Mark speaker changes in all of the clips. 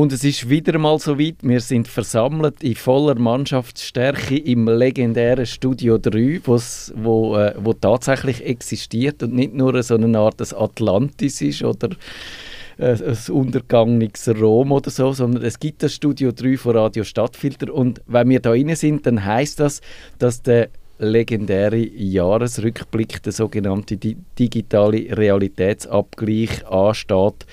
Speaker 1: Und es ist wieder mal so weit, wir sind versammelt in voller Mannschaftsstärke im legendären Studio 3, wo, äh, wo tatsächlich existiert und nicht nur so eine Art Atlantis ist oder äh, ein untergangenes Rom oder so, sondern es gibt das Studio 3 von Radio Stadtfilter. Und wenn wir da rein sind, dann heißt das, dass der legendäre Jahresrückblick, der sogenannte digitale Realitätsabgleich ansteht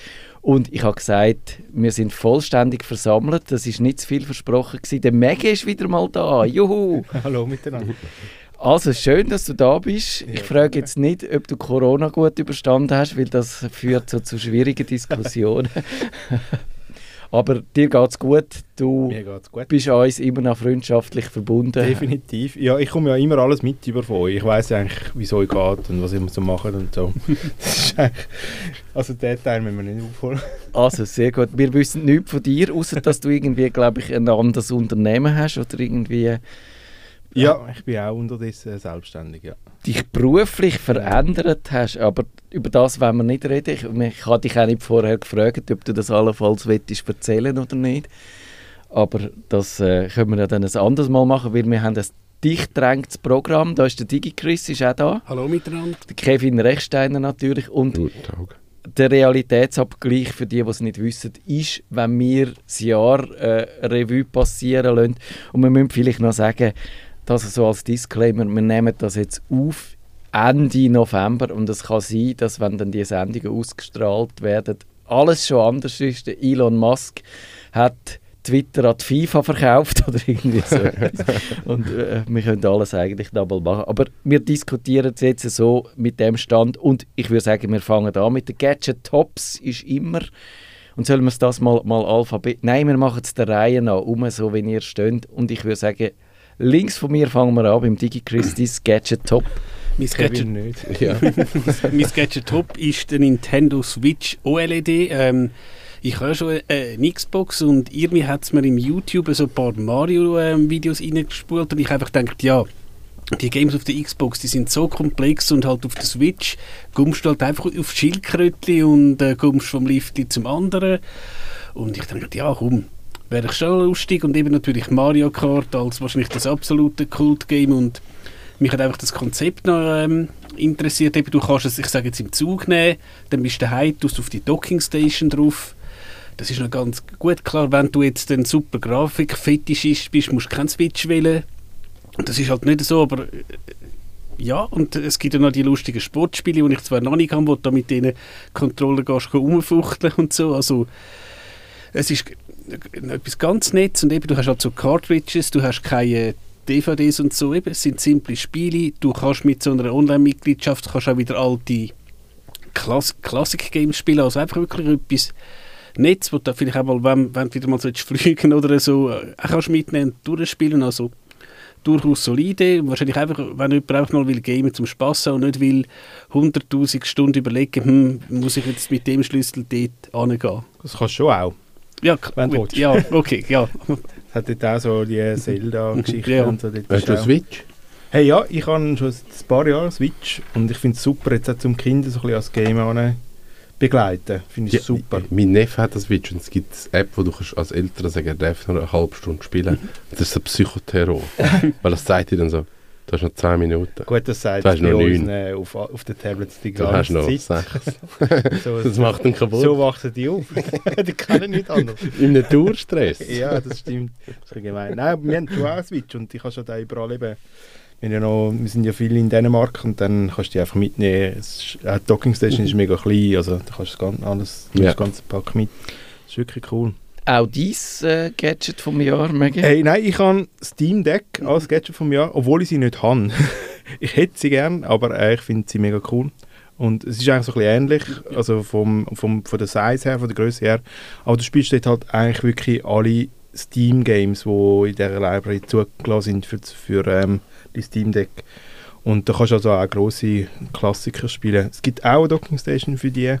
Speaker 1: und ich habe gesagt, wir sind vollständig versammelt. Das ist nicht zu viel versprochen gewesen. Der Mege ist wieder mal da. Juhu!
Speaker 2: Hallo miteinander.
Speaker 1: Also schön, dass du da bist. Ich frage jetzt nicht, ob du Corona gut überstanden hast, weil das führt so zu schwierigen Diskussionen. Aber dir geht es gut. Du gut. bist uns immer noch freundschaftlich verbunden.
Speaker 2: Definitiv. Ja, ich komme ja immer alles mit über von euch. Ich weiß eigentlich, wie es euch geht und was ihr so macht und so. also den Teil müssen wir nicht aufholen.
Speaker 1: Also sehr gut. Wir wissen nichts von dir, außer dass du irgendwie, glaube ich, ein anderes Unternehmen hast oder irgendwie
Speaker 2: ja, ich bin auch unterdessen selbstständig, ja.
Speaker 1: Dich beruflich verändert hast, aber über das wollen wir nicht reden. Ich, ich habe dich auch nicht vorher gefragt, ob du das allenfalls willst erzählen oder nicht. Aber das äh, können wir ja dann ein anderes Mal machen, weil wir haben ein dicht drängtes Programm. Da ist der DigiChris ist auch da.
Speaker 3: Hallo miteinander.
Speaker 1: Der Kevin Rechsteiner natürlich. Und Guten Tag. Der Realitätsabgleich, für die, die es nicht wissen, ist, wenn wir das Jahr äh, Revue passieren lassen. Und wir müssen vielleicht noch sagen, das so als Disclaimer, wir nehmen das jetzt auf Ende November und es kann sein, dass wenn dann die Sendungen ausgestrahlt werden, alles schon anders ist. Der Elon Musk hat Twitter an FIFA verkauft oder irgendwie so. und äh, wir können alles eigentlich double machen. Aber wir diskutieren es jetzt so mit dem Stand und ich würde sagen, wir fangen an mit den Gadget Tops ist immer und sollen wir das mal, mal Alphabet... Nein, wir machen es der Reihe nach, um so wie ihr steht und ich würde sagen, Links von mir fangen wir an beim DigiChris, Gadget Top.
Speaker 3: Mein Gadget, nicht. Ja. mein Gadget Top ist der Nintendo Switch OLED. Ähm, ich habe schon äh, eine Xbox und irgendwie hat es mir im YouTube so ein paar Mario-Videos ähm, reingespult und ich einfach gedacht, ja, die Games auf der Xbox, die sind so komplex und halt auf der Switch kommst du halt einfach auf Schildkrötchen und äh, kommst vom Lift zum anderen. Und ich dachte, ja komm, wäre ich schon lustig und eben natürlich Mario Kart als wahrscheinlich das absolute Kult-Game und mich hat einfach das Konzept noch ähm, interessiert. Eben, du kannst es, ich sage jetzt, im Zug nehmen, dann bist du daheim, tust auf die Docking Station drauf. Das ist noch ganz gut klar, wenn du jetzt ein super Grafik-Fetischist bist, musst du keinen Switch wählen. Das ist halt nicht so, aber äh, ja, und es gibt ja noch die lustigen Sportspiele, die ich zwar noch nicht habe, wo du mit diesen Controller gehst, rumfuchteln und so. Also, es ist etwas ganz Nettes und eben, du hast halt so Cartridges, du hast keine DVDs und so, eben, es sind simple Spiele, du kannst mit so einer Online-Mitgliedschaft auch wieder alte Klass Classic-Games spielen, also einfach wirklich etwas Netz, wo du vielleicht auch mal, wenn, wenn du wieder mal fliegen oder so, äh, auch kannst mitnehmen und durchspielen, also durchaus solide. Wahrscheinlich einfach, wenn jemand einfach mal will gamen zum Spass haben und nicht will 100'000 Stunden überlegen, hm, muss ich jetzt mit dem Schlüssel dort angehen.
Speaker 2: Das kannst du schon auch.
Speaker 3: Ja, wenn du ja, okay, ja.
Speaker 2: Es hat dort auch so die Zelda-Geschichten ja. und so.
Speaker 4: Hast du eine Switch?
Speaker 2: Hey, ja, ich habe schon ein paar Jahre Switch und ich finde es super, jetzt auch zum Kinder so ein bisschen als Game begleiten. Finde ich ja, super.
Speaker 4: Mein Neffe hat eine Switch und es gibt eine App, wo du als Eltern sagen, er darf noch eine halbe Stunde spielen. Das ist ein Psychoterror. Weil das sagt dir dann so, Du hast noch 10 Minuten.
Speaker 2: Gut, das sagt bei uns äh, auf, auf den Tablets die ganze
Speaker 4: du hast noch Zeit. so, das macht ihn kaputt.
Speaker 2: So wachsen die auf. die können nicht anders.
Speaker 4: Im Naturstress.
Speaker 2: ja, das stimmt. Das ist gemein. Nein, wir haben schon auch Switch und ich kann schon da überall eben wir, ja noch, wir sind ja viel in Dänemark und dann kannst du die einfach mitnehmen. Die Docking Station ist mega klein, also da kannst du das, alles, ja. das ganze Pack mit. Das ist wirklich cool
Speaker 1: auch dein äh, Gadget vom Jahr, Maggie?
Speaker 2: Hey, nein, ich habe Steam Deck als Gadget vom Jahr, obwohl ich sie nicht habe. ich hätte sie gern, aber äh, ich finde sie mega cool. Und es ist eigentlich so ein bisschen ähnlich, also vom, vom, von der Size her, von der Größe her. Aber du spielst dort halt eigentlich wirklich alle Steam-Games, die in dieser Library zugelassen sind für, für ähm, die Steam Deck. Und da kannst du also auch grosse Klassiker spielen. Es gibt auch eine Docking Station für die.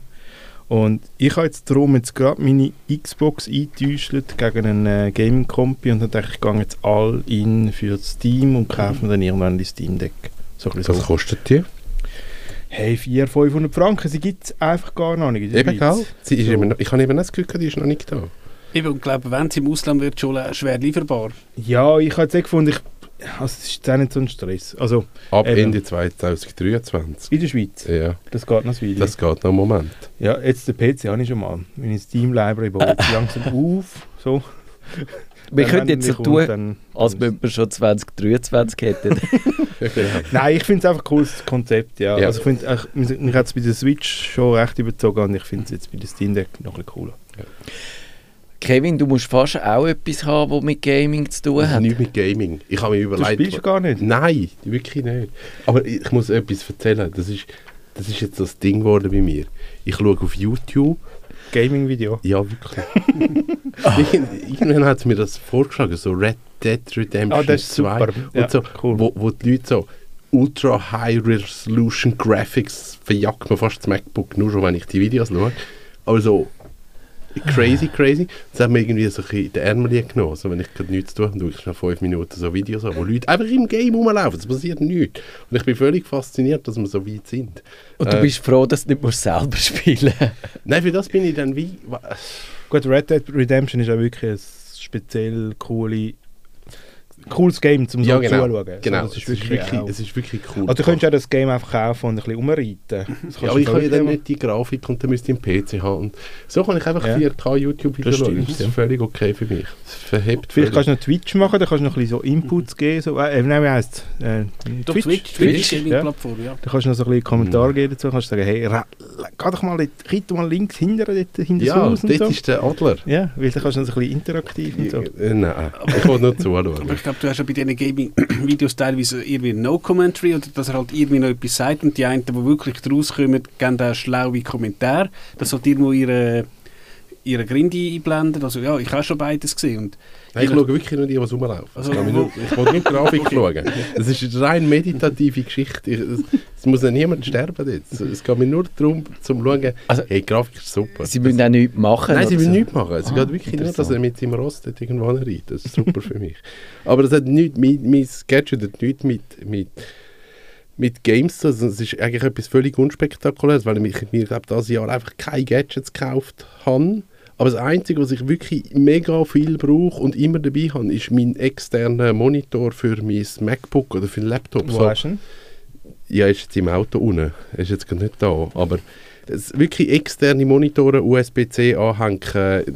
Speaker 2: Und ich habe jetzt darum jetzt gerade meine Xbox eingetäuscht gegen einen äh, Gaming-Kompi und dann dachte ich, gehe jetzt all in für Steam und kaufe mir dann irgendwann die Steam Deck.
Speaker 4: So Was so. kostet die?
Speaker 2: Hey, 400, 500 Franken, sie gibt es einfach gar noch nicht
Speaker 4: Eben, gell? Sie ist so. immer noch, ich habe eben das Gefühl, die ist noch nicht da.
Speaker 3: Eben, und glaube, wenn es im Ausland wird, schon schwer lieferbar.
Speaker 2: Ja, ich habe jetzt eh gefunden, ich, also es ist auch nicht so ein Stress. Also
Speaker 4: Ab
Speaker 2: Eben.
Speaker 4: Ende 2023.
Speaker 2: in der Schweiz,
Speaker 4: Ja,
Speaker 2: das geht noch ein
Speaker 4: das geht noch einen Moment.
Speaker 2: Ja, jetzt den PC habe ich schon mal. Meine Steam-Library baut jetzt langsam auf. So.
Speaker 1: Wir
Speaker 2: wenn
Speaker 1: jetzt so tun,
Speaker 2: dann-
Speaker 1: als wenn wir schon 2023 hätten.
Speaker 2: Nein, ich finde es einfach ein cooles Konzept, ja.
Speaker 4: Ja.
Speaker 2: Also ich finde, ach, mich hat es bei der Switch schon recht überzogen und ich finde es jetzt bei der Steam Deck noch ein bisschen cooler.
Speaker 1: Kevin, du musst fast auch etwas haben, was mit Gaming zu tun
Speaker 4: Das hat nichts mit Gaming. Ich habe mir
Speaker 2: Du
Speaker 4: überlegt...
Speaker 2: spielst ja gar nicht.
Speaker 4: Nein, wirklich nicht. Aber ich muss etwas erzählen. Das ist, das ist jetzt das Ding geworden bei mir. Ich schaue auf YouTube.
Speaker 2: Gaming-Video.
Speaker 4: Ja, wirklich. Irgend- Irgendwann hat es mir das vorgeschlagen, so Red Dead Redemption
Speaker 2: Ah, das ist
Speaker 4: 2.
Speaker 2: super.
Speaker 4: Und
Speaker 2: Ja,
Speaker 4: so,
Speaker 2: cool.
Speaker 4: wo, wo die Leute so Ultra High Resolution Graphics verjagt mir fast das MacBook, nur schon, wenn ich die Videos schaue. Aber so crazy, crazy. Das hat mir irgendwie so ein bisschen in den Ärmel genommen. Also wenn ich gerade nichts tue, dann schaue ich schnell fünf Minuten so Videos an, wo Leute einfach im Game rumlaufen. Es passiert nichts. Und ich bin völlig fasziniert, dass wir so weit sind.
Speaker 1: Und du
Speaker 4: Äh,
Speaker 1: bist froh, dass du nicht musst selber spielen
Speaker 4: Nein, für das bin ich dann wie...
Speaker 2: Gut, Red Dead Redemption ist auch wirklich ein speziell coole, cooles Game zum so
Speaker 4: Ja, genau.
Speaker 2: zuschauen.
Speaker 4: Genau,
Speaker 2: Also,
Speaker 4: es,
Speaker 2: das
Speaker 4: ist
Speaker 2: wirklich
Speaker 4: wirklich,
Speaker 2: auch-
Speaker 4: es ist wirklich cool.
Speaker 2: also, du könntest ja das Game einfach kaufen und ein bisschen umreiten.
Speaker 4: Ja,
Speaker 2: kannst
Speaker 4: aber ich habe ja dann nicht die Grafik und dann müsste ich einen PC haben. Und so kann ich einfach
Speaker 2: Ja.
Speaker 4: 4K YouTube-Videos
Speaker 2: Das
Speaker 4: schauen. Das ist
Speaker 2: ja.
Speaker 4: völlig okay für mich. Das verhebt
Speaker 2: Vielleicht kannst
Speaker 4: völlig.
Speaker 2: du noch Twitch machen, dann kannst du noch ein bisschen so Inputs geben. So, äh, nein, wie heisst es? Äh, Twitch.
Speaker 3: Twitch,
Speaker 2: Twitch,
Speaker 3: Twitch,
Speaker 2: ja.
Speaker 3: Plattform, ja.
Speaker 2: Da kannst du noch so ein bisschen Kommentare
Speaker 4: Mhm.
Speaker 2: geben dazu. Kannst du sagen, hey, geh doch mal, dort- mal links hinter, dort, hinter
Speaker 4: Ja,
Speaker 2: das Haus und
Speaker 4: dort
Speaker 2: so.
Speaker 4: ist der Adler.
Speaker 2: Ja, weil dann kannst du noch so ein bisschen interaktiv und so.
Speaker 4: Äh, Nein, ich will nur zuschauen.
Speaker 3: Ich glaube, du hast ja bei diesen Gaming-Videos teilweise irgendwie No-Commentary oder dass er halt irgendwie noch etwas sagt und die einen, die wirklich draus kommen, geben da schlaue Kommentare. Das hat irgendwo ihre, ihre Grinde einblenden. Also ja, ich habe schon beides gesehen. Und
Speaker 4: Nein, ich schaue wirklich nur die, was rumlaufen.
Speaker 3: Also,
Speaker 4: ich, nur, ich will nur die Grafik schauen. Es ist eine rein meditative Geschichte. Ich, es, muss ja niemand sterben jetzt. Es geht mir nur darum, zum schauen,
Speaker 1: Also,
Speaker 4: hey, die Grafik ist super.
Speaker 1: Sie müssen auch nichts machen.
Speaker 4: Nein, sie will
Speaker 1: so.
Speaker 4: nichts machen. Es
Speaker 1: Ah,
Speaker 4: geht wirklich nur, dass er mit seinem Rost irgendwo reitet. Das ist super für mich. Aber das hat nichts, mein, mein Gadget hat nichts mit, mit, mit Games zu tun. Es ist eigentlich etwas völlig unspektakuläres, weil ich mir, glaube dieses Jahr einfach keine Gadgets gekauft habe. Aber das Einzige, was ich wirklich mega viel brauche und immer dabei habe, ist mein externer Monitor für mein MacBook oder für den Laptop.
Speaker 2: Wo
Speaker 4: So,
Speaker 2: hast du ihn?
Speaker 4: ja, ist jetzt im Auto unten. Er ist jetzt gerade nicht da. Aber wirklich externe Monitore, USB-C anhängen.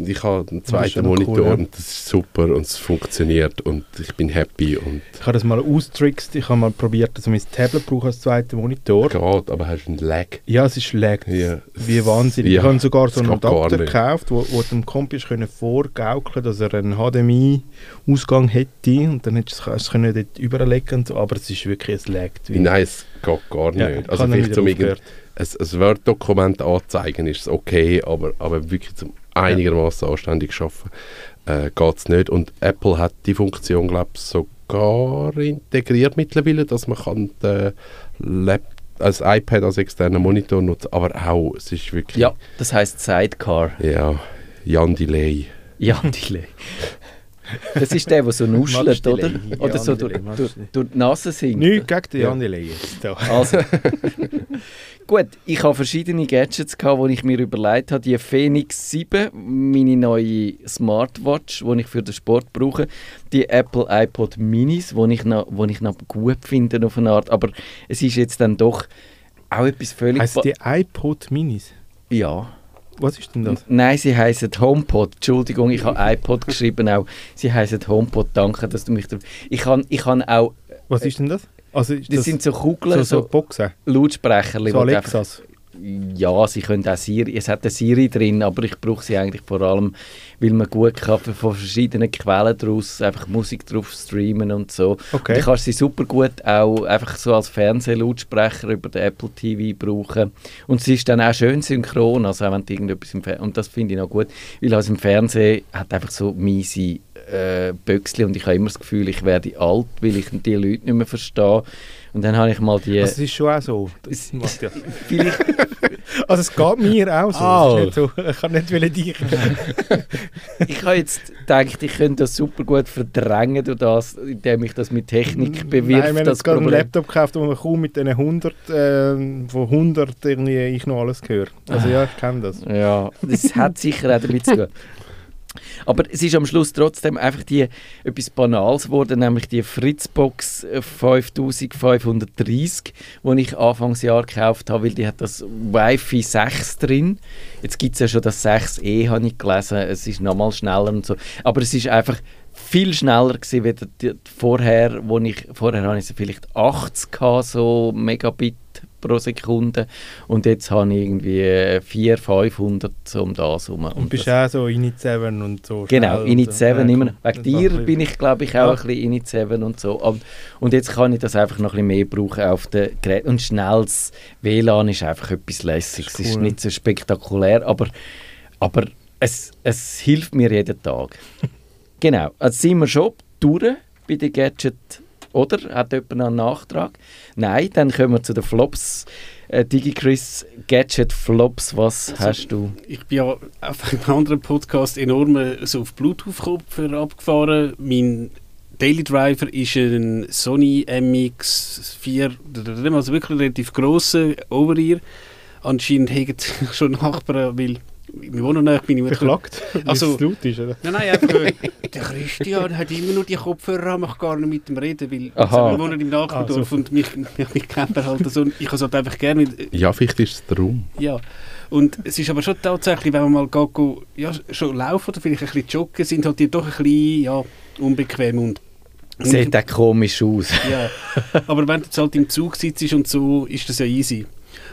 Speaker 4: Ich habe einen zweiten Monitor
Speaker 2: cool, ja.
Speaker 4: und das ist super und es funktioniert und ich bin happy und
Speaker 2: Ich habe das mal austrickst. Ich habe mal probiert, dass ich mein Tablet brauche als zweiten Monitor.
Speaker 4: geht, aber hast einen Lag.
Speaker 2: Ja, es ist lag.
Speaker 4: Ja.
Speaker 2: Wie wahnsinnig.
Speaker 4: Ja,
Speaker 2: ich habe sogar so einen Adapter
Speaker 4: nicht.
Speaker 2: gekauft, wo, wo dem Kompi vorgaukeln dass er einen HDMI-Ausgang hätte und dann hättest du es dort überlegen so, aber es ist wirklich, es laggt. wie-
Speaker 4: Nein, es geht gar
Speaker 2: Ja,
Speaker 4: nicht.
Speaker 2: ich
Speaker 4: Also vielleicht zum ein, ein Word-Dokument anzeigen ist es okay, aber, aber wirklich zum einigermaßen anständig arbeiten äh, geht es nicht. Und Apple hat die Funktion, glaube ich, sogar integriert mittlerweile, dass man kann den Lap als iPad als externen Monitor nutzen aber auch, es ist wirklich...
Speaker 1: Ja, das heisst Sidecar.
Speaker 4: Ja, Jan Delay.
Speaker 1: Ja, Delay. Das ist der, der so nuschelt, oder? Oder so durch, durch, durch die Nase singt.
Speaker 2: Nichts gegen den
Speaker 4: Ja.
Speaker 2: Jan Delay jetzt.
Speaker 1: Also, gut, ich habe verschiedene Gadgets, gehabt, die ich mir überlegt habe. Die Phoenix 7, meine neue Smartwatch, die ich für den Sport brauche. Die Apple iPod Minis, die ich noch, die ich noch gut finde auf eine Art. Aber es ist jetzt dann doch auch etwas völlig...
Speaker 2: Heißt
Speaker 1: ba-
Speaker 2: die iPod Minis?
Speaker 1: ja.
Speaker 2: Was ist denn das?
Speaker 1: Nein, sie heißen HomePod. Entschuldigung, ich habe iPod geschrieben auch. Sie heißen HomePod. Danke, dass du mich... Ich habe ich habe auch...
Speaker 2: Was ist denn das? Also
Speaker 1: Das,
Speaker 2: das
Speaker 1: sind so Kugeln,
Speaker 2: so,
Speaker 1: so,
Speaker 2: so Boxen?
Speaker 1: Lautsprecher.
Speaker 2: So Alexas?
Speaker 1: Ja, sie können auch Siri, es hat eine Siri drin, aber ich brauche sie eigentlich vor allem, weil man gut kann von verschiedenen Quellen daraus einfach Musik drauf streamen und so.
Speaker 2: Okay.
Speaker 1: Und ich kann sie super gut auch einfach so als Fernsehlautsprecher über den Apple TV brauchen. Und sie ist dann auch schön synchron, also wenn du irgendetwas im Fernsehen, und das finde ich noch gut, weil also im Fernsehen hat einfach so miese äh, Böckchen und ich habe immer das Gefühl, ich werde alt, weil ich die Leute nicht mehr verstehe. Und dann habe ich mal die...
Speaker 2: Also es ist schon auch so. Das
Speaker 1: Es-
Speaker 2: macht ja.
Speaker 1: vielleicht
Speaker 2: Also es geht mir auch so.
Speaker 1: Ah.
Speaker 2: Ist nicht so. Ich kann nicht wollen dich.
Speaker 1: Ich habe jetzt gedacht, ich könnte das super gut verdrängen, durch das, indem ich das mit Technik bewirft.
Speaker 2: Nein, wir haben
Speaker 1: das
Speaker 2: jetzt gerade einen. Laptop gekauft, wo man kaum mit den 100, ähm, von 100 irgendwie ich noch alles höre. Also ja, ich kenne das.
Speaker 1: Ja, das hat sicher auch damit zu tun. Aber es ist am Schluss trotzdem einfach die, etwas Banales geworden, nämlich die Fritzbox 5530, die ich Anfangsjahr gekauft habe, weil die hat das Wi-Fi 6 drin. Jetzt gibt es ja schon das 6e, habe ich gelesen. Es ist nochmal schneller und so. Aber es ist einfach viel schneller gewesen, wie vorher, wo ich, vorher hatte ich vielleicht 80 so Megabit pro Sekunde und jetzt habe ich irgendwie 400, 500 um das herum.
Speaker 2: Und, und bist auch so Init 7 und so
Speaker 1: Genau, Init 7 so. immer. Wegen dir bin ich glaube ich auch ja. ein bisschen Init 7 und so. Und, und jetzt kann ich das einfach noch ein bisschen mehr brauchen auf den Geräten und schnelles WLAN ist einfach etwas Lässiges. Cool. Es ist nicht so spektakulär, aber, aber es, es hilft mir jeden Tag. genau, also sind wir schon durch bei den Gadget oder? Hat jemand noch einen Nachtrag? Nein, dann kommen wir zu den Flops. Äh, DigiChris, Gadget Flops, was also, hast du?
Speaker 3: Ich bin ja auf einem anderen Podcast enorm äh, so auf Bluetooth-Kopfhörer abgefahren. Mein Daily Driver ist ein Sony MX4, also wirklich relativ grosser Over-Ear. Anscheinend haben schon Nachbarn, weil wir wohnen nicht, bin ich
Speaker 2: Verklagt,
Speaker 3: also, laut ist, oder? Nein, nein, einfach, äh, der Christian hat immer nur die Kopfhörer an, ich gar nicht mit dem reden, weil also, wir wohnen im Nachbardorf ah, so. und mich, mich, mich kennt er halt so, ich habe es halt einfach gerne. Mit,
Speaker 4: ja, vielleicht ist es darum.
Speaker 3: Ja, und es ist aber schon tatsächlich, wenn man mal geht, go, ja, schon laufen oder vielleicht ein bisschen joggen, sind halt die doch ein bisschen ja, unbequem und
Speaker 1: Sieht auch komisch aus.
Speaker 3: ja, aber wenn du jetzt halt im Zug sitzt und so, ist das ja easy.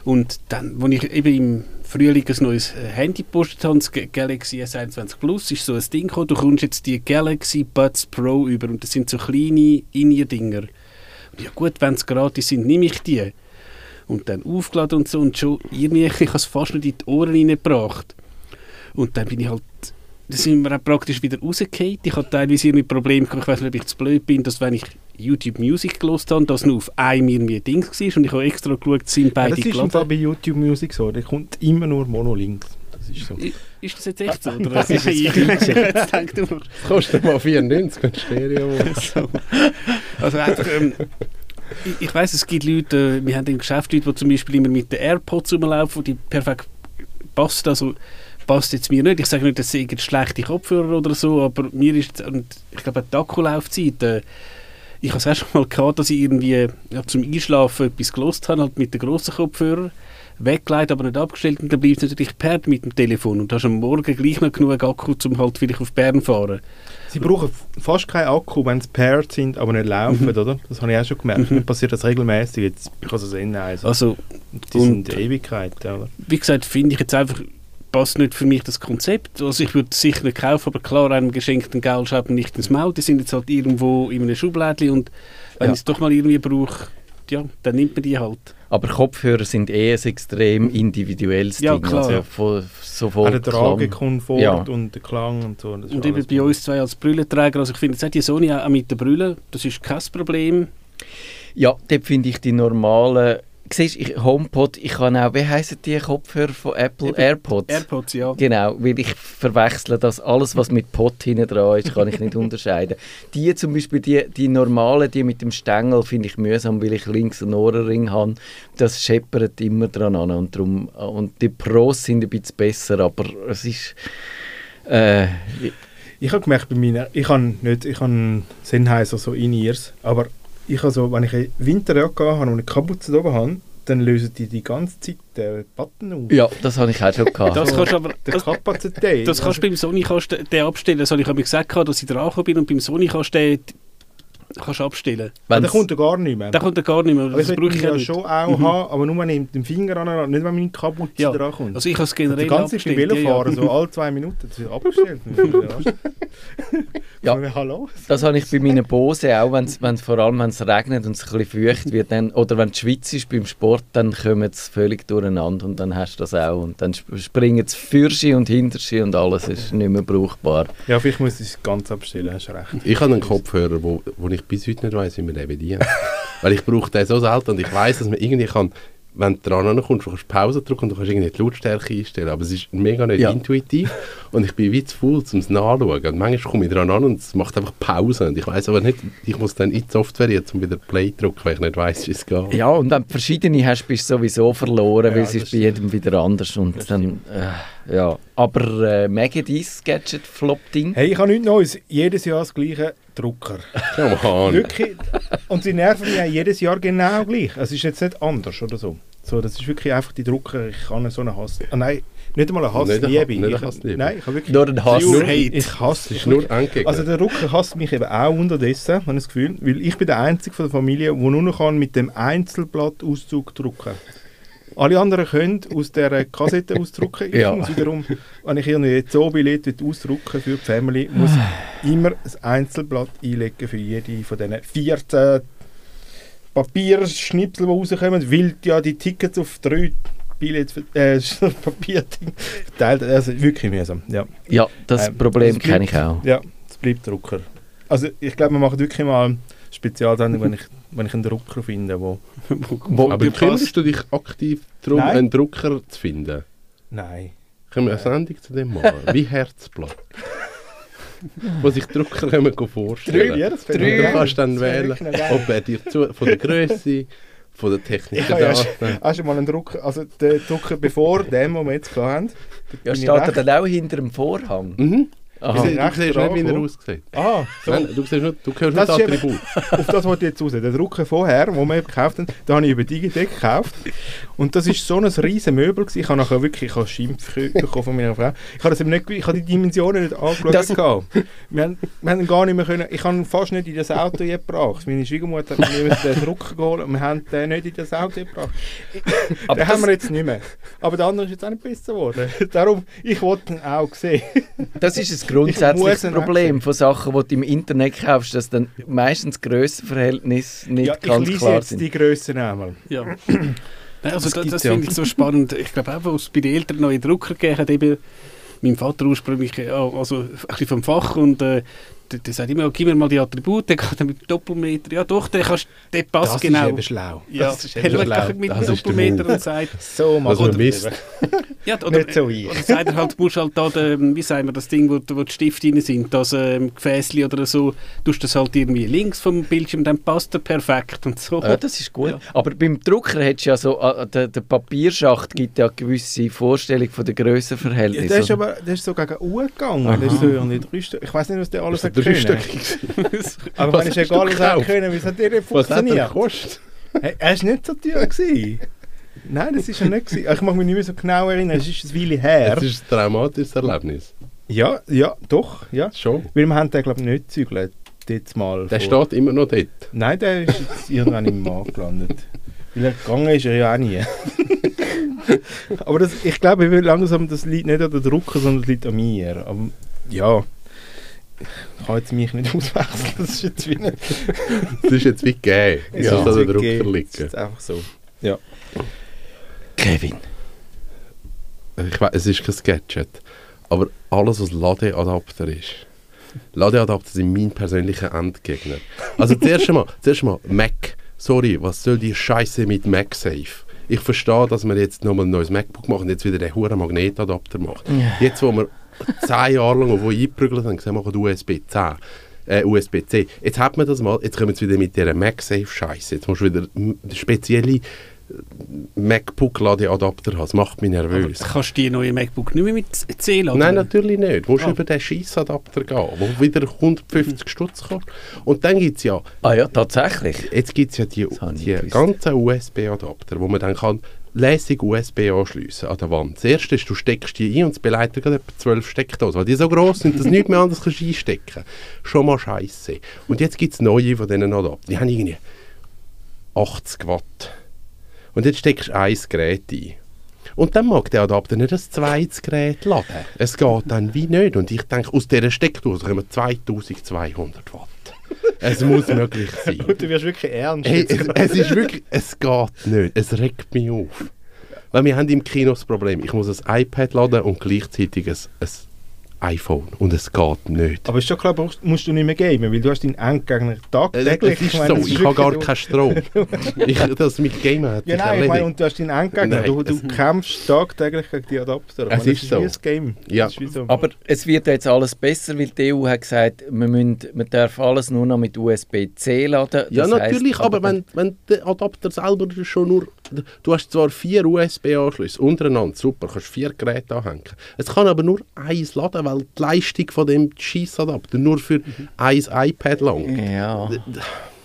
Speaker 3: Und dann, als ich eben im Frühling ein neues äh, Handy gepostet habe, das Galaxy S21 Plus, ist so ein Ding gekommen, du kommst jetzt die Galaxy Buds Pro über und das sind so kleine In-Ear-Dinger. Ja gut, wenn es gratis sind, nehme ich die. Und dann aufgeladen und so und schon irgendwie, ich habe es fast nicht in die Ohren reingebracht. Und dann bin ich halt da sind wir auch praktisch wieder rausgefallen. Ich hatte teilweise irgendwie Probleme, ich weiß nicht, ob ich zu blöd bin, dass wenn ich YouTube Music gelost habe, dass nur auf einem irgendwie Dings war und ich habe extra geschaut, sind beide
Speaker 2: ja, Das ist bei YouTube Music so, da kommt immer nur Monolinks. Das ist so.
Speaker 3: Ist das jetzt echt so? Oder was ist ich jetzt
Speaker 4: denkt du Das kostet mal 94, wenn Stereo
Speaker 3: so. Also einfach, ähm, ich, ich weiss, es gibt Leute, wir haben im Geschäft Leute, die zum Beispiel immer mit den AirPods rumlaufen, die perfekt passt. Also passt jetzt mir nicht. Ich sage nicht, das sind schlechte Kopfhörer oder so, aber mir ist, und ich glaube, die Akkulaufzeit, äh, ich habe es auch schon mal gehabt, dass ich irgendwie ja, zum Einschlafen etwas gelost habe, halt mit den grossen Kopfhörern, weggelegt, aber nicht abgestellt und dann bleibt es natürlich paired mit dem Telefon und du hast am Morgen gleich noch genug Akku, um halt vielleicht auf Bern zu fahren.
Speaker 2: Sie brauchen fast keinen Akku, wenn sie paired sind, aber nicht laufen, mhm. oder? Das habe ich auch schon gemerkt. Mhm. Mir passiert das regelmäßig. Jetzt ich kann es sehen. Also,
Speaker 3: also
Speaker 2: die sind Ewigkeit, oder?
Speaker 3: Wie gesagt, finde ich jetzt einfach passt nicht für mich das Konzept. Also ich würde es sicher nicht kaufen, aber klar, einem geschenkten Geld schaut nicht ins Maul. Die sind jetzt halt irgendwo in einem Schublädchen und wenn ja. ich es doch mal irgendwie brauche, ja, dann nimmt man die halt.
Speaker 1: Aber Kopfhörer sind eh ein extrem individuelles
Speaker 3: ja,
Speaker 1: Ding.
Speaker 3: Klar. Also
Speaker 2: von, sowohl der Tragekomfort ja. und der Klang und so.
Speaker 3: Und eben bei uns zwei als Brüllenträger, also ich finde, jetzt hat die Sony auch mit der Brille, das ist kein Problem.
Speaker 1: Ja, dort finde ich die normalen siehst, ich, HomePod, ich kann auch, wie heißen die Kopfhörer von Apple? Eben, AirPods.
Speaker 3: AirPods, ja.
Speaker 1: Genau, weil ich verwechsle das, alles was mit Pod hinten dran ist, kann ich nicht unterscheiden. Die zum Beispiel, die, die normalen, die mit dem Stängel, finde ich mühsam, weil ich links einen Ohrenring habe. Das scheppert immer dran an und, drum, und die Pros sind ein bisschen besser, aber es ist... Äh,
Speaker 2: ich habe gemerkt bei meinen, ich habe nicht, ich habe Sennheiser so In-Ears, aber ich also, wenn ich eine Winterjacke habe und eine Kapuze oben habe, dann lösen die die ganze Zeit den Button aus.
Speaker 1: Ja, das habe ich auch schon gehabt.
Speaker 3: Das kannst aber,
Speaker 2: das, Kapazität.
Speaker 3: Das kannst du beim Sony kannst den abstellen. Das habe ich mir gesagt, dass ich dran bin und beim Sony kannst du den kannst abstellen.
Speaker 2: Ja, der kommt ja gar nicht mehr.
Speaker 3: Der kommt ja gar nicht mehr.
Speaker 2: Das das brauche ich ja schon auch mhm. haben, aber nur wenn ich mit dem Finger an, nicht wenn mein Kapuze ja. dran kommt.
Speaker 3: Also ich habe es generell
Speaker 2: also ganz abgestellt. Velo fahren, ja, ja. so alle zwei Minuten, das ist abgestellt.
Speaker 1: ja, Hallo? das habe ich bei meinen Bose auch, wenn's, wenn's, vor allem wenn es regnet und es ein bisschen feucht wird, dann, oder wenn die Schweiz ist beim Sport, dann kommen es völlig durcheinander und dann hast du das auch. Und dann springen es Fürschi und Hinterschi und alles ist nicht mehr brauchbar.
Speaker 2: Ja, vielleicht muss ich es ganz abstellen, hast recht.
Speaker 4: Ich habe einen Kopfhörer, wo, wo ich bis heute nicht weiß, wie man den bedient. Weil ich brauche den so selten und ich weiß, dass man irgendwie kann, wenn du dran kommst, du kannst Pause drücken und du kannst irgendwie die Lautstärke einstellen. Aber es ist mega nicht ja. intuitiv und ich bin wie zu faul, um es nachzuschauen. Und manchmal komme ich dran an und es macht einfach Pause. Und ich weiß aber nicht, ich muss dann in die Software jetzt, um wieder Play drücken, weil ich nicht weiß, wie es geht.
Speaker 1: Ja, und wenn du verschiedene hast, bist du sowieso verloren, ja, weil es ist bei jedem wieder anders. Und dann, äh, ja. Aber äh, mega dein Gadget-Flop-Ding?
Speaker 2: Hey, ich habe nichts Neues. Jedes Jahr das gleiche Drucker.
Speaker 4: Come on.
Speaker 2: Wirklich. Und sie nerven mich jedes Jahr genau gleich. Es ist jetzt nicht anders oder so. so das ist wirklich einfach die Drucker. Ich kann so einen Hass... Ah, nein, nicht einmal eine
Speaker 4: Nicht ein-
Speaker 2: Hassliebe.
Speaker 4: nicht
Speaker 2: Ich-
Speaker 4: Hassliebe.
Speaker 2: Nein, ich habe wirklich...
Speaker 1: Nur ein Hass.
Speaker 3: Pure Hate.
Speaker 2: Ich hasse
Speaker 4: Es ist nur.
Speaker 2: Also der Drucker hasst mich eben auch unterdessen, habe ich das Gefühl, weil ich bin der Einzige von der Familie, der nur noch kann mit dem Einzelblattauszug drucken Alle anderen können aus der Kassette ausdrucken. Ich
Speaker 1: Ja.
Speaker 2: muss wiederum, wenn ich irgendwie Zoobillett ausdrucken für die Family, muss ich immer ein Einzelblatt einlegen für jede von diesen 14 Papierschnipsel, die rauskommen, weil ja die Tickets auf drei Billets, äh, Papierding verteilt. Also wirklich mühsam. Ja.
Speaker 1: Ja, das
Speaker 2: Ähm,
Speaker 1: Problem kenne ich auch.
Speaker 2: Ja, es bleibt Drucker. Also ich glaube, wir machen wirklich mal Spezialsendung, wenn ich, wenn ich einen Drucker finde, wo...
Speaker 1: Wo,
Speaker 4: Aber kümmerst du dich aktiv darum,
Speaker 2: Nein.
Speaker 4: einen Drucker zu finden?
Speaker 2: Nein.
Speaker 4: Können wir eine Sendung zu dem machen? Wie Herzblatt. Wo sich Drucker können wir vorstellen
Speaker 2: Ja, das
Speaker 4: Und du kannst dann wählen, ob er dir zu, von der Größe, von der Technik
Speaker 2: ja
Speaker 4: Daten.
Speaker 2: Hast du mal einen Drucker, also den Drucker bevor dem, den wir jetzt hatten,
Speaker 1: ja, steht er dann auch hinter dem Vorhang?
Speaker 4: Mhm.
Speaker 1: Aha.
Speaker 4: siehst, du
Speaker 2: recht
Speaker 4: siehst nicht, wie er aussieht.
Speaker 2: Ah, so.
Speaker 4: Nein, du, siehst nur, du hörst nur
Speaker 2: Das
Speaker 4: das
Speaker 2: ist eben-
Speaker 4: Attribut.
Speaker 2: Auf das wollte ich jetzt raus. Den Drucker vorher, den wir gekauft haben, den habe ich über Digitec gekauft. Und das ist so ein riesen Möbel. Gewesen. Ich habe nachher wirklich ich habe Schimpf bekommen von meiner Frau. Ich habe, das eben nicht, ich habe die Dimensionen nicht angeschaut.
Speaker 1: Das-
Speaker 2: gehabt. wir, haben, wir haben gar nicht mehr können, ich habe ihn fast nicht in das Auto gebracht. Meine Schwiegermutter hat mir den Drucker geholt und wir haben den nicht in das Auto gebracht.
Speaker 1: Aber
Speaker 2: den haben
Speaker 1: das,
Speaker 2: wir jetzt nicht mehr. Aber der andere ist jetzt auch nicht besser geworden. Darum, ich wollte ihn auch sehen.
Speaker 1: das ist ein
Speaker 2: Ich
Speaker 1: grundsätzliches
Speaker 2: ihn
Speaker 1: Problem von Sachen, die du im Internet kaufst, dass dann meistens Grössenverhältnisse nicht
Speaker 2: ja, ich
Speaker 1: ganz klar
Speaker 2: jetzt
Speaker 1: sind.
Speaker 2: die Grössen einmal.
Speaker 3: Ja. Nein, also
Speaker 2: Das
Speaker 3: das, finde ich so spannend. Ich glaube auch, wo es bei den Eltern neue Drucker gegeben hat, eben mein Vater ursprünglich, also ein bisschen vom Fach und äh, der, der sagt immer, gib mir mal die Attribute, der geht dann mit Doppelmeter. Ja doch, der, kannst, der passt
Speaker 2: Das
Speaker 3: genau.
Speaker 2: ist eben schlau.
Speaker 3: ja,
Speaker 2: das ist
Speaker 3: er
Speaker 2: eben
Speaker 3: schaut
Speaker 2: schlau.
Speaker 3: einfach mit
Speaker 4: Das
Speaker 3: dem
Speaker 4: ist der
Speaker 3: Doppelmeter und sagt,
Speaker 2: So wir
Speaker 4: misst.
Speaker 2: das
Speaker 3: ja, oder,
Speaker 2: Nicht so ich.
Speaker 3: oder sagt er halt, musst halt da, den, wie sagen wir, das Ding, wo, wo die Stifte drin sind, das ähm, Gefäßli oder so, tust das halt irgendwie links vom Bildschirm, dann passt er perfekt und so.
Speaker 1: Ja, das ist gut.
Speaker 3: Ja.
Speaker 1: Aber beim Drucker hättest du ja so, äh, der, der Papierschacht gibt ja eine gewisse Vorstellung von den
Speaker 2: Ja,
Speaker 1: Grössenverhältnissen.
Speaker 2: der, ist aber, der ist so gegen U gegangen. Der ist so Stück. Ich weiß nicht, was der alles hat können.
Speaker 4: Dreistöckig.
Speaker 2: Aber wenn ist
Speaker 4: hast
Speaker 2: egal, was er können, wie es hat der nicht
Speaker 4: Was hat er
Speaker 2: funktioniert.
Speaker 4: gekostet?
Speaker 2: Hey, er war nicht so teuer. Gewesen. Nein, das ist er nicht. Gewesen. Ich mag mich nicht mehr so genau erinnern. Es ist eine Weile her.
Speaker 4: Es ist ein traumatisches Erlebnis.
Speaker 2: Ja, ja, doch. Ja.
Speaker 4: Schon.
Speaker 2: Weil wir haben den, glaube ich, nicht gezügelt. Jetzt mal.
Speaker 4: Der
Speaker 2: vor-
Speaker 4: steht immer noch dort.
Speaker 2: Nein, der ist jetzt irgendwann im Markt gelandet. Weil er gegangen ist er ja auch nie. Aber das, ich glaube, ich will langsam, das liegt nicht an der Drucker, sondern das liegt an mir. Aber ja, ich kann jetzt mich nicht auswechseln. Das ist jetzt wie nicht.
Speaker 4: Das ist jetzt wie gegeben. Es
Speaker 2: Ja,
Speaker 4: ist an der. Drucker
Speaker 2: Das ist
Speaker 4: liegen.
Speaker 2: jetzt einfach so.
Speaker 1: Kevin.
Speaker 4: Ich weiß, es ist kein Gadget. Aber alles, was Ladeadapter ist. Ladeadapter sind mein persönlicher Endgegner. Also zuerst einmal, zuerst einmal Mac. Sorry, was soll die Scheiße mit MagSafe? Ich verstehe, dass man jetzt nochmal ein neues MacBook macht und jetzt wieder den hohen Magnetadapter macht. Jetzt, wo wir zehn Jahre lang wo eingeprügelt haben, gesagt, wir machen USB-C. Äh, USB-C. Jetzt hat man das mal, jetzt kommen wir wieder mit dieser MagSafe-Scheiße. Jetzt musst du wieder spezielle äh, MacBook-Ladeadapter haben. Das macht mich nervös.
Speaker 3: Kannst du die neue MacBook nicht mehr mit C laden?
Speaker 4: Nein, natürlich nicht. Du musst
Speaker 3: Ah.
Speaker 4: über den Scheissadapter gehen, wo wieder 150 Stutz kostet. Und dann gibt es ja,
Speaker 1: Ah ja, tatsächlich.
Speaker 4: jetzt gibt's ja die, die ganzen USB-Adapter, wo man dann kann lässig USB anschliessen an der Wand. Das erste ist, du steckst die ein und es beleidigt gerade etwa 12 Steckdosen, weil die so gross sind, dass du nichts mehr kannst einstecken Schon mal scheiße. Und jetzt gibt es neue von diesen Adaptern. Die haben irgendwie 80 Watt. Und jetzt steckst du ein Gerät ein. Und dann mag der Adapter nicht ein zweites Gerät laden. Es geht dann wie nicht. Und ich denke, aus dieser Steckdose kommen 2200 Watt. Es muss möglich sein.
Speaker 2: Und du wirst wirklich ernst.
Speaker 4: Hey, es, es ist wirklich, es geht nicht. Es regt mich auf. Weil wir haben im Kino das Problem, ich muss ein iPad laden und gleichzeitig ein, ein iPhone. Und es geht nicht.
Speaker 2: Aber ist schon klar, brauchst- musst du nicht mehr gamen, weil du hast deinen Endgegner
Speaker 4: Äh,
Speaker 2: tagtäglich.
Speaker 4: Es ist
Speaker 2: Ich meine,
Speaker 4: so, ich habe gar keinen Strom. ich, das mit Gamen hat
Speaker 2: Ja, nein, ich meine, und du hast deinen Endgegner.
Speaker 4: Nein,
Speaker 2: du, du kämpfst tagtäglich gegen die Adapter.
Speaker 4: Es
Speaker 2: meine,
Speaker 4: ist
Speaker 2: das
Speaker 4: so.
Speaker 2: wie ein Game.
Speaker 4: Ja.
Speaker 2: Ist so.
Speaker 1: Aber es wird jetzt alles besser, weil die EU hat gesagt, man, müssen, man darf alles nur noch mit USB-C laden.
Speaker 4: Ja,
Speaker 1: Das heisst
Speaker 4: natürlich, aber wenn, wenn der Adapter selber schon nur du hast zwar vier USB-Anschlüsse untereinander, super, kannst vier Geräte anhängen. Es kann aber nur eins laden, weil die Leistung von dem Scheissadapter nur für mhm. ein iPad lang.
Speaker 1: Ja.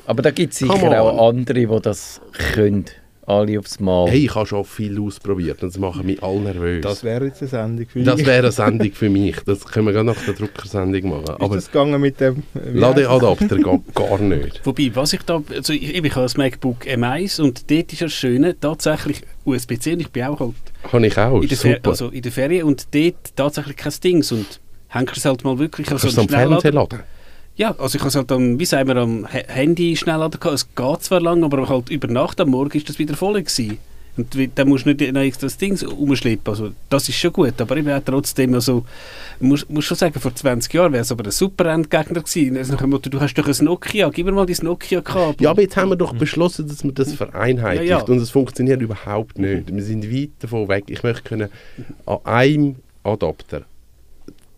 Speaker 1: Aber da gibt es sicher auch andere, die das können alle aufs Mal.
Speaker 4: Hey, ich habe schon viel ausprobiert und das macht mich all nervös.
Speaker 2: Das wäre jetzt eine Sendung
Speaker 4: für mich. Das wäre eine Sendung für mich. Das können wir gerade nach der Druckersendung machen.
Speaker 2: Ist Aber das gegangen mit dem...
Speaker 4: Ladeadapter geht gar nicht.
Speaker 3: Wobei, was ich da... Also ich, ich habe das MacBook M1 und dort ist das Schöne, tatsächlich USB-C und ich bin auch halt...
Speaker 4: Habe ich auch,
Speaker 3: in der
Speaker 4: super.
Speaker 3: Also in der Ferien und dort tatsächlich kein Dings und hängst es halt mal wirklich...
Speaker 4: Also Kannst du am Fernseher laden?
Speaker 3: Ja, also ich habe es halt am, wie sagen wir, am Handy schnell laden Es geht zwar lang, aber halt über Nacht am Morgen ist das wieder voll gewesen. Und dann musst du nicht noch extra das Ding umschleppen. Also, das ist schon gut, aber ich bin trotzdem, also, muss, muss schon sagen, vor 20 Jahren wäre es aber ein super Endgegner gewesen. Also, du hast doch ein Nokia, gib mir mal dein Nokia-Kabel.
Speaker 4: Ja, aber jetzt haben wir doch beschlossen, dass man das vereinheitlicht ja, ja. und es funktioniert überhaupt nicht. Wir sind weit davon weg. Ich möchte können an einem Adapter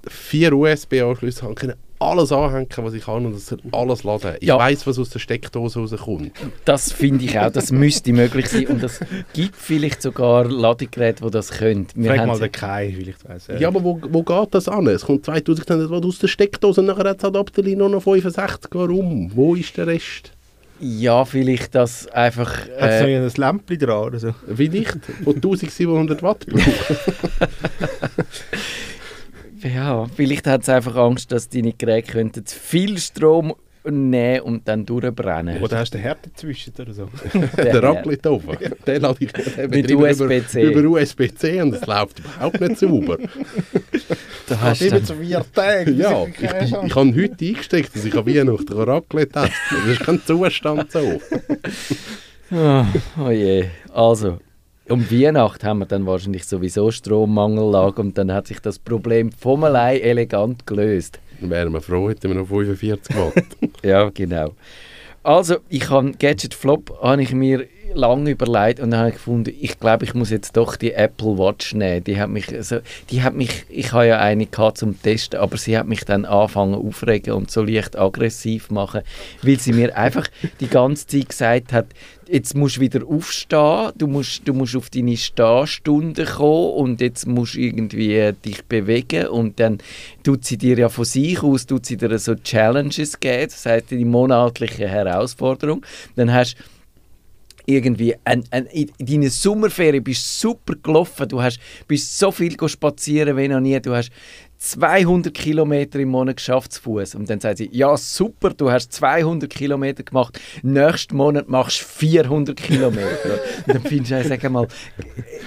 Speaker 4: vier USB-Anschlüsse haben können, alles anhängen, was ich kann und soll alles laden. Ich ja. weiß, was aus der Steckdose rauskommt.
Speaker 1: Das finde ich auch, das müsste möglich sein und es gibt vielleicht sogar Ladegeräte, die das können.
Speaker 2: Wir Frag mal den Kai, vielleicht
Speaker 4: weiss Ja, aber wo, wo geht das an? Es kommt 2000 Watt aus der Steckdose und nachher hat das Adapter nur noch 65. Warum? Wo ist der Rest?
Speaker 1: Ja, vielleicht das einfach...
Speaker 2: Hat es äh, noch ein Lämpchen dran oder so?
Speaker 4: Wie nicht? Wo 1700 Watt braucht.
Speaker 1: Ja, vielleicht hat es einfach Angst, dass deine Geräte könnten zu viel Strom nehmen und dann durchbrennen.
Speaker 2: Oder hast du den Herd dazwischen oder so?
Speaker 4: der Raclette offen. Den lade ich
Speaker 1: den mit USB-C.
Speaker 4: Über, über USB-C und es läuft überhaupt nicht sauber.
Speaker 2: Da hast du so vier Tage.
Speaker 4: Ja, ich, ich, ich habe heute eingesteckt, dass ich an Weihnachten Raclette esse. Das ist kein Zustand so.
Speaker 1: oh, oh je. Also, um Weihnachten haben wir dann wahrscheinlich sowieso Strommangellage und dann hat sich das Problem vom allein elegant gelöst.
Speaker 4: Dann wären wir froh, hätten wir noch 45 Watt.
Speaker 1: ja, genau. Also, ich habe Gadget Flop, habe ich mir lange überlegt und dann habe ich gefunden, ich glaube, ich muss jetzt doch die Apple Watch nehmen. Die hat mich, also, die hat mich, ich habe ja eine gehabt zum Testen, aber sie hat mich dann angefangen aufregen und so leicht aggressiv machen, weil sie mir einfach die ganze Zeit gesagt hat, jetzt musst du wieder aufstehen, du musst, du musst auf deine Stehstunde kommen und jetzt musst du irgendwie dich bewegen und dann tut sie dir ja von sich aus, tut sie dir so Challenges geben, das heißt die monatliche Herausforderung. Dann hast irgendwie ein, ein, in deiner Sommerferien bist super gelaufen, du hast, bist so viel spazieren wie noch nie, du hast 200 Kilometer im Monat geschafft zu Fuß. Und dann sagt sie, ja super, du hast 200 Kilometer gemacht, nächsten Monat machst du 400 Kilometer. und dann findest du, sag mal,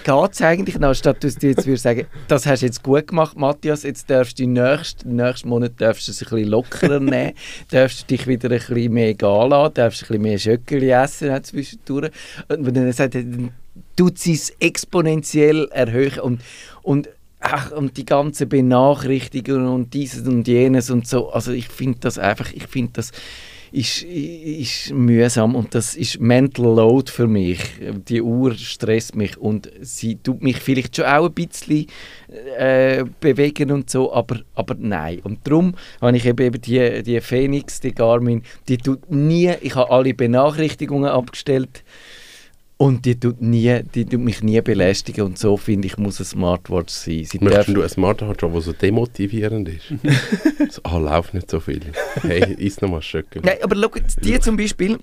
Speaker 1: geht es eigentlich noch, statt dass du jetzt würdest sagen, das hast du jetzt gut gemacht, Matthias, jetzt darfst du nächsten, nächsten Monat darfst du es ein bisschen lockerer nehmen, darfst du dich wieder ein bisschen mehr gehen lassen, darfst ein bisschen mehr Schöckeli essen zwischendurch. Und dann sagt er, tut sie es exponentiell erhöhen und, und ach, und die ganze Benachrichtigung und dieses und jenes und so. Also ich finde das einfach, ich finde das ist, ist mühsam und das ist Mental Load für mich. Die Uhr stresst mich und sie tut mich vielleicht schon auch ein bisschen äh, bewegen und so, aber, aber nein. Und darum habe ich eben die, die Phoenix, die Garmin, die tut nie, ich habe alle Benachrichtigungen abgestellt, und die tut, nie, die tut mich nie belästigen und so finde ich, muss eine Smartwatch sein.
Speaker 4: Sie Möchtest du eine Smartwatch haben, die so demotivierend ist? so, ah, lauf nicht so viel. Hey, isst noch mal Schöckel.
Speaker 1: Nein, aber schau, die zum Beispiel,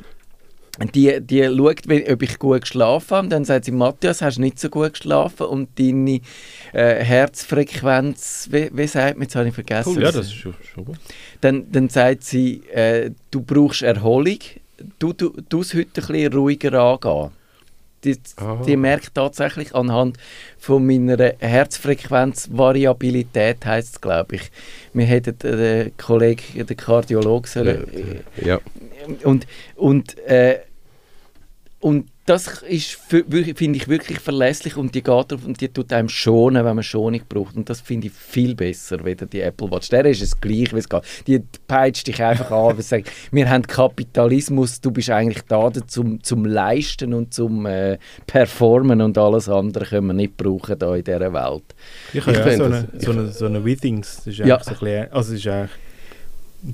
Speaker 1: die, die schaut, ob ich gut geschlafen habe. Dann sagt sie, Matthias, hast du nicht so gut geschlafen und deine äh, Herzfrequenz, wie, wie sagt man, jetzt habe ich vergessen.
Speaker 2: Cool, ja, das ist schon, schon gut.
Speaker 1: Dann, dann sagt sie, äh, du brauchst Erholung, du, du, du es heute ein bisschen ruhiger angehen die, die merkt tatsächlich anhand von meiner Herzfrequenzvariabilität, heißt es, glaube ich. Wir hätten den Kollegen, den Kardiologen sollen,
Speaker 4: ja.
Speaker 1: Und, und, äh, und das ist, finde ich, wirklich verlässlich und die geht drauf und die tut einem schonen, wenn man Schonung braucht. Und das finde ich viel besser, weder die Apple Watch. Der ist es gleich, wie es geht. Die peitscht dich einfach an und sagt, wir haben Kapitalismus, du bist eigentlich da zum, zum Leisten und zum äh, Performen und alles andere können wir nicht brauchen da in dieser Welt.
Speaker 2: Ich, ich ja so, eine, so, eine, so eine Withings, das ist ja. so ein bisschen, also ist eigentlich,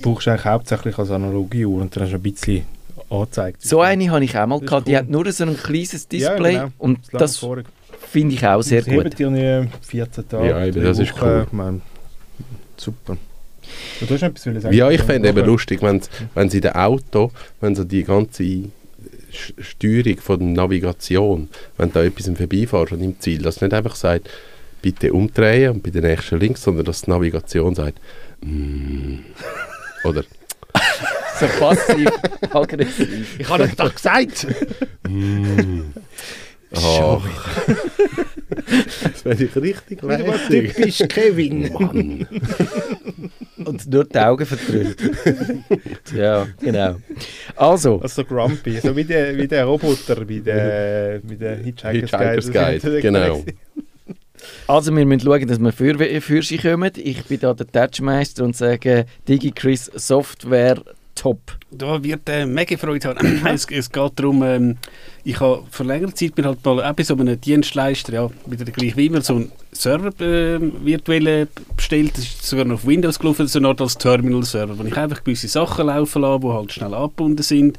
Speaker 2: brauchst du eigentlich hauptsächlich als Analogie und dann hast du ein bisschen angezeigt.
Speaker 1: So eine habe ich auch mal
Speaker 2: Das ist
Speaker 1: gehabt. Die
Speaker 2: cool.
Speaker 1: hat nur so ein kleines Display
Speaker 2: Ja, genau.
Speaker 1: und
Speaker 2: Das
Speaker 1: das finde ich auch sehr
Speaker 2: heben
Speaker 1: gut.
Speaker 2: dir nie 14 Tage.
Speaker 4: Ja, eben, das ist
Speaker 2: Wochen.
Speaker 4: cool.
Speaker 2: Ich meine, super. Du hast noch etwas sagen?
Speaker 4: Ja, ich fände eben lustig, wenn, wenn sie in dem Auto, wenn so die ganze Steuerung von der Navigation, wenn da etwas im Vorbeifährt und im Ziel, dass nicht einfach sagt, bitte umdrehen und bei der nächsten links, sondern dass die Navigation sagt, mm. oder
Speaker 1: So passiv-aggressiv.
Speaker 2: Ich habe doch gesagt!
Speaker 4: Ah. das wäre ich richtig lässig.
Speaker 2: Typisch Kevin!
Speaker 4: Mann.
Speaker 1: Und nur die Augen verdrüllt. ja, genau. Also,
Speaker 2: Also so grumpy, so wie der, wie der Roboter bei der, bei der Hitchhiker's,
Speaker 4: Hitchhiker's
Speaker 2: Guide.
Speaker 4: Guide, genau.
Speaker 1: also wir müssen schauen, dass wir für, für sie kommen. Ich bin da der Touchmeister und sage, DigiChris Software top.
Speaker 3: Da wird äh, mega Freude haben. es, es geht darum, ähm, ich habe vor längerer Zeit mir halt mal auch bei so einem Dienstleister, ja, wieder gleich wie immer, so einen Server äh, virtuell bestellt. Das ist sogar noch auf Windows gelaufen, so eine Art als Terminal-Server, wo ich einfach gewisse Sachen laufen lasse, die halt schnell angebunden sind.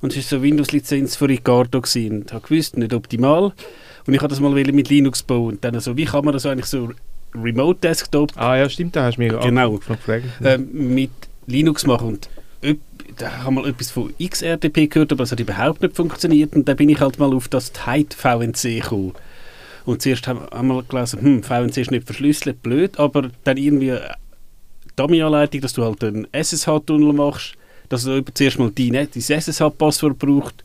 Speaker 3: Und es war so eine Windows-Lizenz für Ricardo gewesen. und ich habe gewusst, nicht optimal. Und ich habe das mal mit Linux bauen. Und dann so, wie kann man das eigentlich so Remote Desktop
Speaker 2: Ah ja, stimmt, da hast du mich
Speaker 3: Genau.
Speaker 2: gefragt.
Speaker 3: ähm, mit Linux machen. Und da haben wir etwas von XRTP gehört, aber es hat überhaupt nicht funktioniert. Und dann bin ich halt mal auf das Tide VNC gekommen. Und zuerst haben wir gelesen, hm, VNC ist nicht verschlüsselt, blöd, aber dann irgendwie Dummy-Anleitung, dass du halt einen SSH-Tunnel machst, dass du zuerst mal dein, dein SSH-Passwort braucht.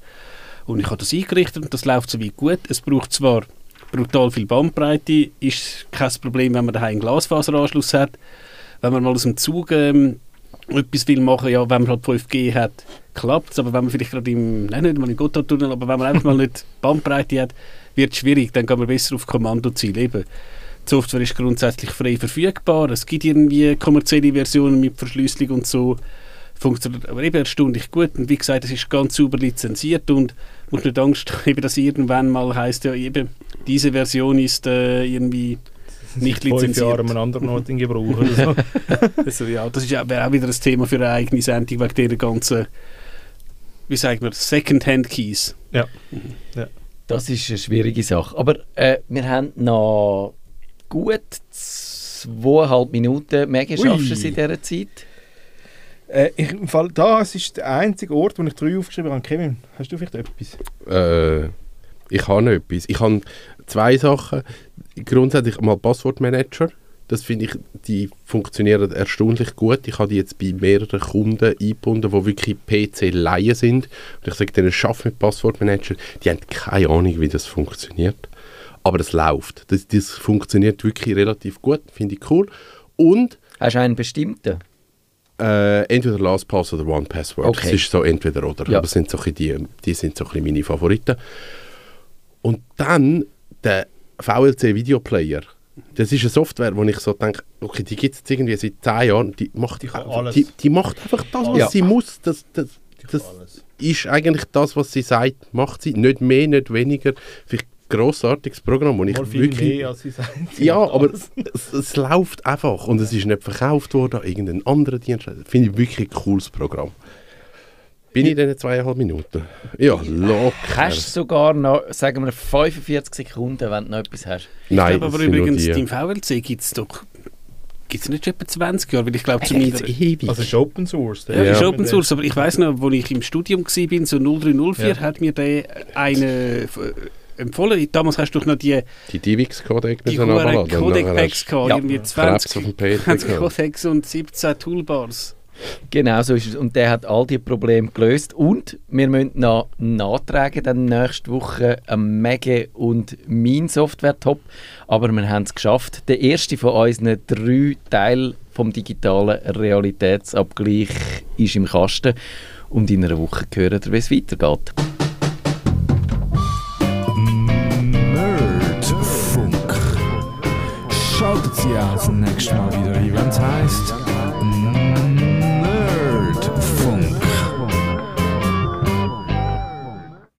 Speaker 3: Und ich habe das eingerichtet und das läuft soweit gut. Es braucht zwar brutal viel Bandbreite, ist kein Problem, wenn man daheim einen Glasfaseranschluss hat. Wenn man mal aus dem Zug ähm, etwas will machen, ja, wenn man halt 5G hat, klappt es. Aber wenn man vielleicht gerade im, nein, nicht mal im Gotthardtunnel, aber wenn man einfach mal nicht Bandbreite hat, wird es schwierig. Dann kann man besser auf Kommandoziel eben. Die Software ist grundsätzlich frei verfügbar. Es gibt irgendwie kommerzielle Versionen mit Verschlüsselung und so. Funktioniert aber eben erstaunlich gut. Und wie gesagt, es ist ganz sauber lizenziert und muss nicht Angst haben, dass irgendwann mal heißt ja eben, diese Version ist äh, irgendwie nicht
Speaker 2: Fünf Jahre
Speaker 3: lizenziert.
Speaker 2: an einem anderen Ort in Gebrauch oder so.
Speaker 3: Also, ja, das ist ja, wäre auch wieder ein Thema für eine eigene Sendung wegen dieser ganzen, wie sagt man, Second-Hand-Keys.
Speaker 1: Das ist eine schwierige Sache. Aber äh, wir haben noch gut zweieinhalb Minuten. Mega schaffst du es in dieser Zeit?
Speaker 2: äh, ich, im Fall, das ist der einzige Ort, wo ich drei aufgeschrieben habe. Kevin, hast du vielleicht etwas?
Speaker 4: Äh, ich habe noch etwas. Ich habe zwei Sachen. Grundsätzlich mal Passwortmanager. Das finde ich, die funktionieren erstaunlich gut. Ich habe die jetzt bei mehreren Kunden eingebunden, die wirklich PC-Laien sind. Und ich sage denen, schaff mit Passwortmanager. Die haben keine Ahnung, wie das funktioniert. Aber es läuft. Das, das funktioniert wirklich relativ gut. Finde ich cool. Und
Speaker 1: Hast du einen bestimmten?
Speaker 4: äh, entweder LastPass oder OnePassword.
Speaker 1: Okay.
Speaker 4: Das ist so entweder oder.
Speaker 1: Ja.
Speaker 4: Aber das sind so die, die sind so ein bisschen meine Favoriten. Und dann der VLC Videoplayer. Das ist eine Software, wo ich so denke, okay, die gibt es irgendwie seit 10 Jahren. Die macht,
Speaker 2: Die
Speaker 4: einfach-. Die, die macht einfach das, was
Speaker 1: Ja.
Speaker 4: sie muss. Das, das, das ist eigentlich das, was sie sagt, macht sie. Nicht mehr, nicht weniger. Vielleicht ein grossartiges Programm, wo ich
Speaker 2: Mal viel
Speaker 4: wirklich...
Speaker 2: mehr, als sie sagen.
Speaker 4: Ja, aber es, es läuft einfach und es ist nicht verkauft worden an irgendeinen anderen Dienstleister. Finde ich wirklich ein cooles Programm. Bin ich in diesen zweieinhalb Minuten? Ja, locker.
Speaker 1: Hast du sogar noch, sagen wir, 45 Sekunden, wenn du noch etwas hast?
Speaker 4: Nein,
Speaker 3: ich glaube aber übrigens, im VLC gibt es doch, gibt es nicht schon etwa 20 Jahre, weil ich glaube, zumindest...
Speaker 4: ewig.
Speaker 2: Also es ist Open Source.
Speaker 3: Ja,
Speaker 4: Ja.
Speaker 3: ist Open Source, aber ich weiß noch, als ich im Studium war, so 0304,
Speaker 2: Ja.
Speaker 3: hat mir der eine äh, empfohlen. Damals hast du doch noch die,
Speaker 4: die
Speaker 3: hohen
Speaker 4: runterladen und nachher
Speaker 3: Codec-Packs gehabt,
Speaker 1: Ja.
Speaker 3: irgendwie
Speaker 4: hast du Krebs auf
Speaker 3: 20,
Speaker 4: dem PC
Speaker 3: 20
Speaker 4: gehabt.
Speaker 3: Codecs und 17 Toolbars.
Speaker 1: Genau so ist es. Und der hat all die Probleme gelöst. Und wir müssen noch nachtragen, dann nächste Woche ein Mege und mein Software-Top. Aber wir haben es geschafft. Der erste von unseren drei Teilen vom digitalen Realitätsabgleich ist im Kasten. Und in einer Woche hören wir, wie es weitergeht.
Speaker 5: Nerdfunk. Schaltet Sie auch das nächste Mal wieder ein, wenn es heisst